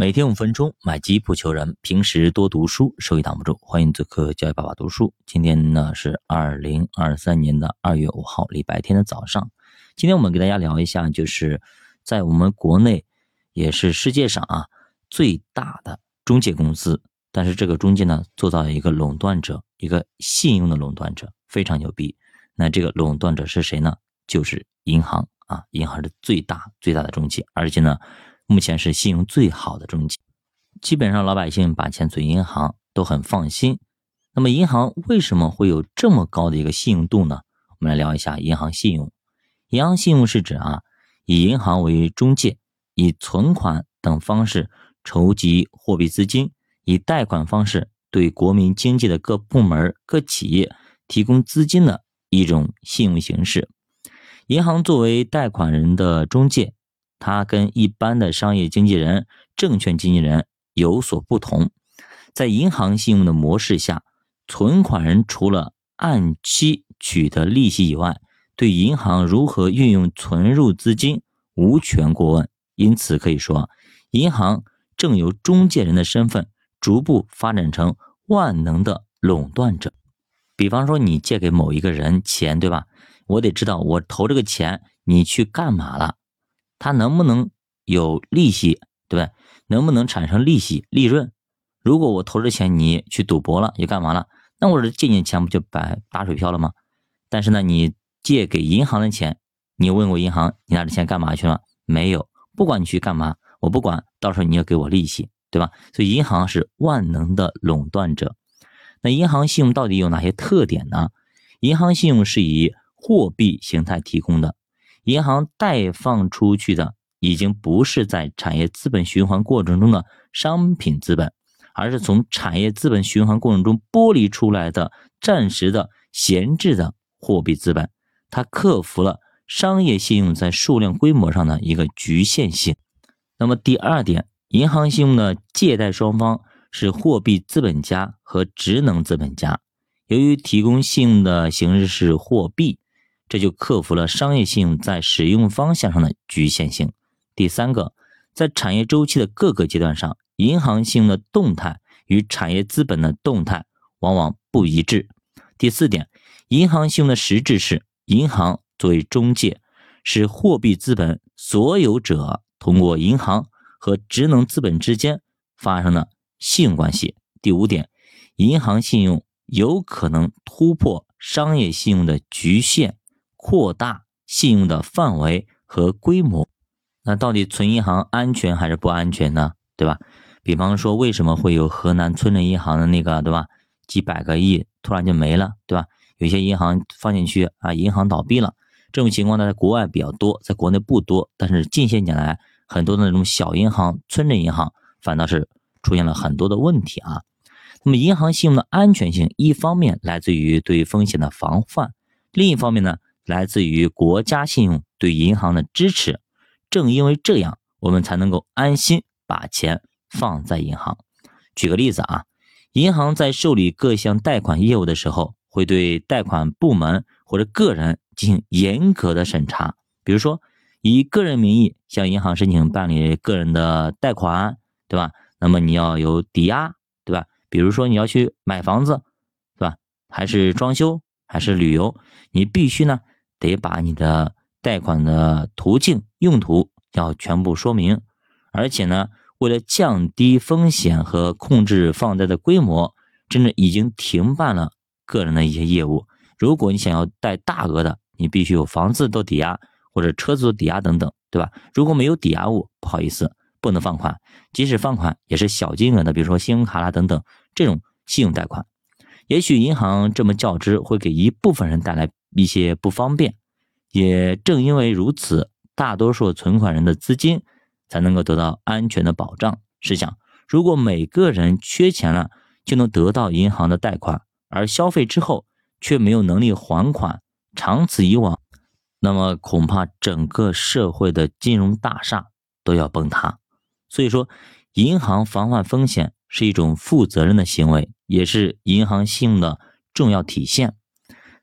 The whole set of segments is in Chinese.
每天五分钟，买基不求人。平时多读书，收益挡不住。欢迎做客教育爸爸读书。今天呢是二零二三年的二月五号，礼拜天的早上。今天我们给大家聊一下，就是在我们国内，也是世界上啊最大的中介公司。但是这个中介呢，做到了一个垄断者，一个信用的垄断者，非常牛逼。那这个垄断者是谁呢？就是银行啊，银行是最大最大的中介，而且呢。目前是信用最好的中介，基本上老百姓把钱存银行都很放心。那么银行为什么会有这么高的一个信用度呢？我们来聊一下银行信用。银行信用是指啊，以银行为中介，以存款等方式筹集货币资金，以贷款方式对国民经济的各部门、各企业提供资金的一种信用形式。银行作为贷款人的中介。它跟一般的商业经纪人、证券经纪人有所不同，在银行信用的模式下，存款人除了按期取得利息以外，对银行如何运用存入资金无权过问。因此可以说，银行正由中介人的身份逐步发展成万能的垄断者。比方说，你借给某一个人钱，对吧？我得知道我投这个钱你去干嘛了。它能不能有利息，对不对？能不能产生利息利润？如果我投这钱你去赌博了，你干嘛了？那我这借你钱不就白打水漂了吗？但是呢，你借给银行的钱，你问过银行你拿着钱干嘛去了？没有，不管你去干嘛，我不管，到时候你要给我利息，对吧？所以银行是万能的垄断者。那银行信用到底有哪些特点呢？银行信用是以货币形态提供的。银行贷放出去的已经不是在产业资本循环过程中的商品资本，而是从产业资本循环过程中剥离出来的暂时的闲置的货币资本。它克服了商业信用在数量规模上的一个局限性。那么第二点，银行信用的借贷双方是货币资本家和职能资本家，由于提供信用的形式是货币。这就克服了商业信用在使用方向上的局限性。第三个，在产业周期的各个阶段上，银行信用的动态与产业资本的动态往往不一致。第四点，银行信用的实质是银行作为中介，使货币资本所有者通过银行和职能资本之间发生的信用关系。第五点，银行信用有可能突破商业信用的局限。扩大信用的范围和规模，那到底存银行安全还是不安全呢？对吧？比方说，为什么会有河南村镇银行的那个，对吧？几百个亿突然就没了，对吧？有些银行放进去啊，银行倒闭了，这种情况呢，在国外比较多，在国内不多。但是近些年来，很多的那种小银行、村镇银行反倒是出现了很多的问题啊。那么，银行信用的安全性，一方面来自于对风险的防范，另一方面呢？来自于国家信用对银行的支持，正因为这样，我们才能够安心把钱放在银行。举个例子啊，银行在受理各项贷款业务的时候，会对贷款部门或者个人进行严格的审查。比如说，以个人名义向银行申请办理个人的贷款，对吧？那么你要有抵押，对吧？比如说你要去买房子，对吧？还是装修，还是旅游，你必须呢。得把你的贷款的途径、用途要全部说明，而且呢，为了降低风险和控制放贷的规模，甚至已经停办了个人的一些业务。如果你想要贷大额的，你必须有房子做抵押或者车子做抵押等等，对吧？如果没有抵押物，不好意思，不能放款。即使放款，也是小金额的，比如说信用卡啦等等这种信用贷款。也许银行这么较之，会给一部分人带来。一些不方便，也正因为如此，大多数存款人的资金才能够得到安全的保障。试想，如果每个人缺钱了就能得到银行的贷款，而消费之后却没有能力还款，长此以往，那么恐怕整个社会的金融大厦都要崩塌。所以说，银行防范风险是一种负责任的行为，也是银行信用的重要体现。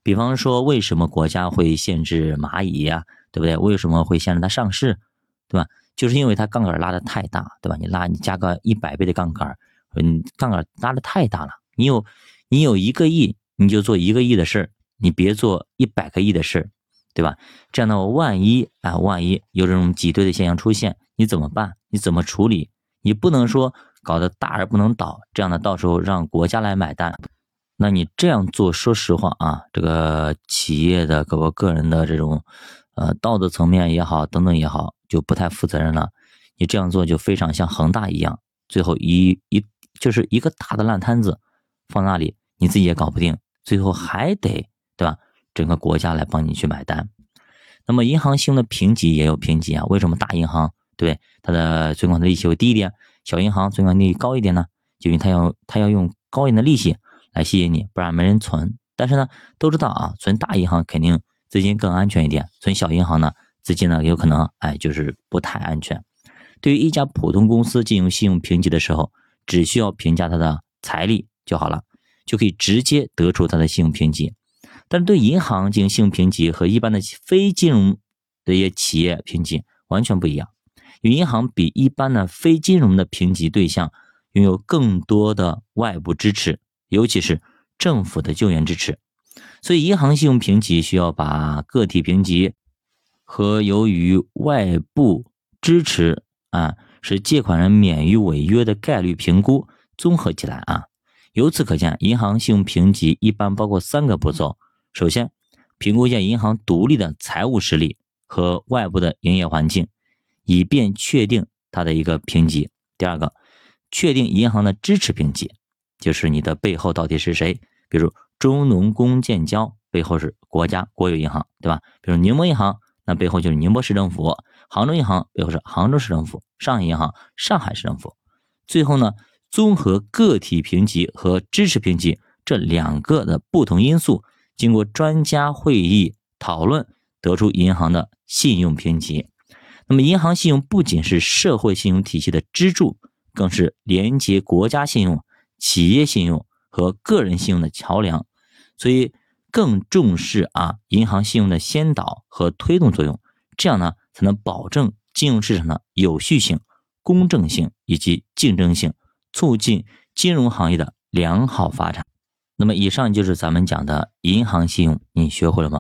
比方说，为什么国家会限制蚂蚁呀？对不对？为什么会限制它上市？对吧？就是因为它杠杆拉的太大，对吧？你拉你加个一百倍的杠杆，嗯，杠杆拉的太大了。你有你有一个亿，你就做一个亿的事儿，你别做一百个亿的事儿，对吧？这样的话，万一啊，万一有这种挤兑的现象出现，你怎么办？你怎么处理？你不能说搞得大而不能倒，这样的到时候让国家来买单。那你这样做，说实话啊，这个企业的各个个人的这种，呃，道德层面也好，等等也好，就不太负责任了。你这样做就非常像恒大一样，最后一一就是一个大的烂摊子放那里，你自己也搞不定，最后还得对吧？整个国家来帮你去买单。那么银行信用的评级也有评级啊？为什么大银行对它的存款的利息会低一点，小银行存款利率高一点呢？就因为它要它要用高一点的利息。来吸引你，不然没人存。但是呢，都知道啊，存大银行肯定资金更安全一点，存小银行呢，资金呢有可能哎就是不太安全。对于一家普通公司进行信用评级的时候，只需要评价它的财力就好了，就可以直接得出它的信用评级。但是对银行进行信用评级和一般的非金融的一些企业评级完全不一样，因为银行比一般的非金融的评级对象拥有更多的外部支持。尤其是政府的救援支持，所以银行信用评级需要把个体评级和由于外部支持啊，使借款人免于违约的概率评估综合起来啊。由此可见，银行信用评级一般包括三个步骤：首先，评估一下银行独立的财务实力和外部的营业环境，以便确定它的一个评级；第二个，确定银行的支持评级。就是你的背后到底是谁？比如中农工建交背后是国家国有银行，对吧？比如宁波银行，那背后就是宁波市政府；杭州银行背后是杭州市政府；上海银行上海市政府。最后呢，综合个体评级和支持评级这两个的不同因素，经过专家会议讨论，得出银行的信用评级。那么，银行信用不仅是社会信用体系的支柱，更是连接国家信用。企业信用和个人信用的桥梁，所以更重视啊银行信用的先导和推动作用，这样呢才能保证金融市场的有序性、公正性以及竞争性，促进金融行业的良好发展。那么以上就是咱们讲的银行信用，你学会了吗？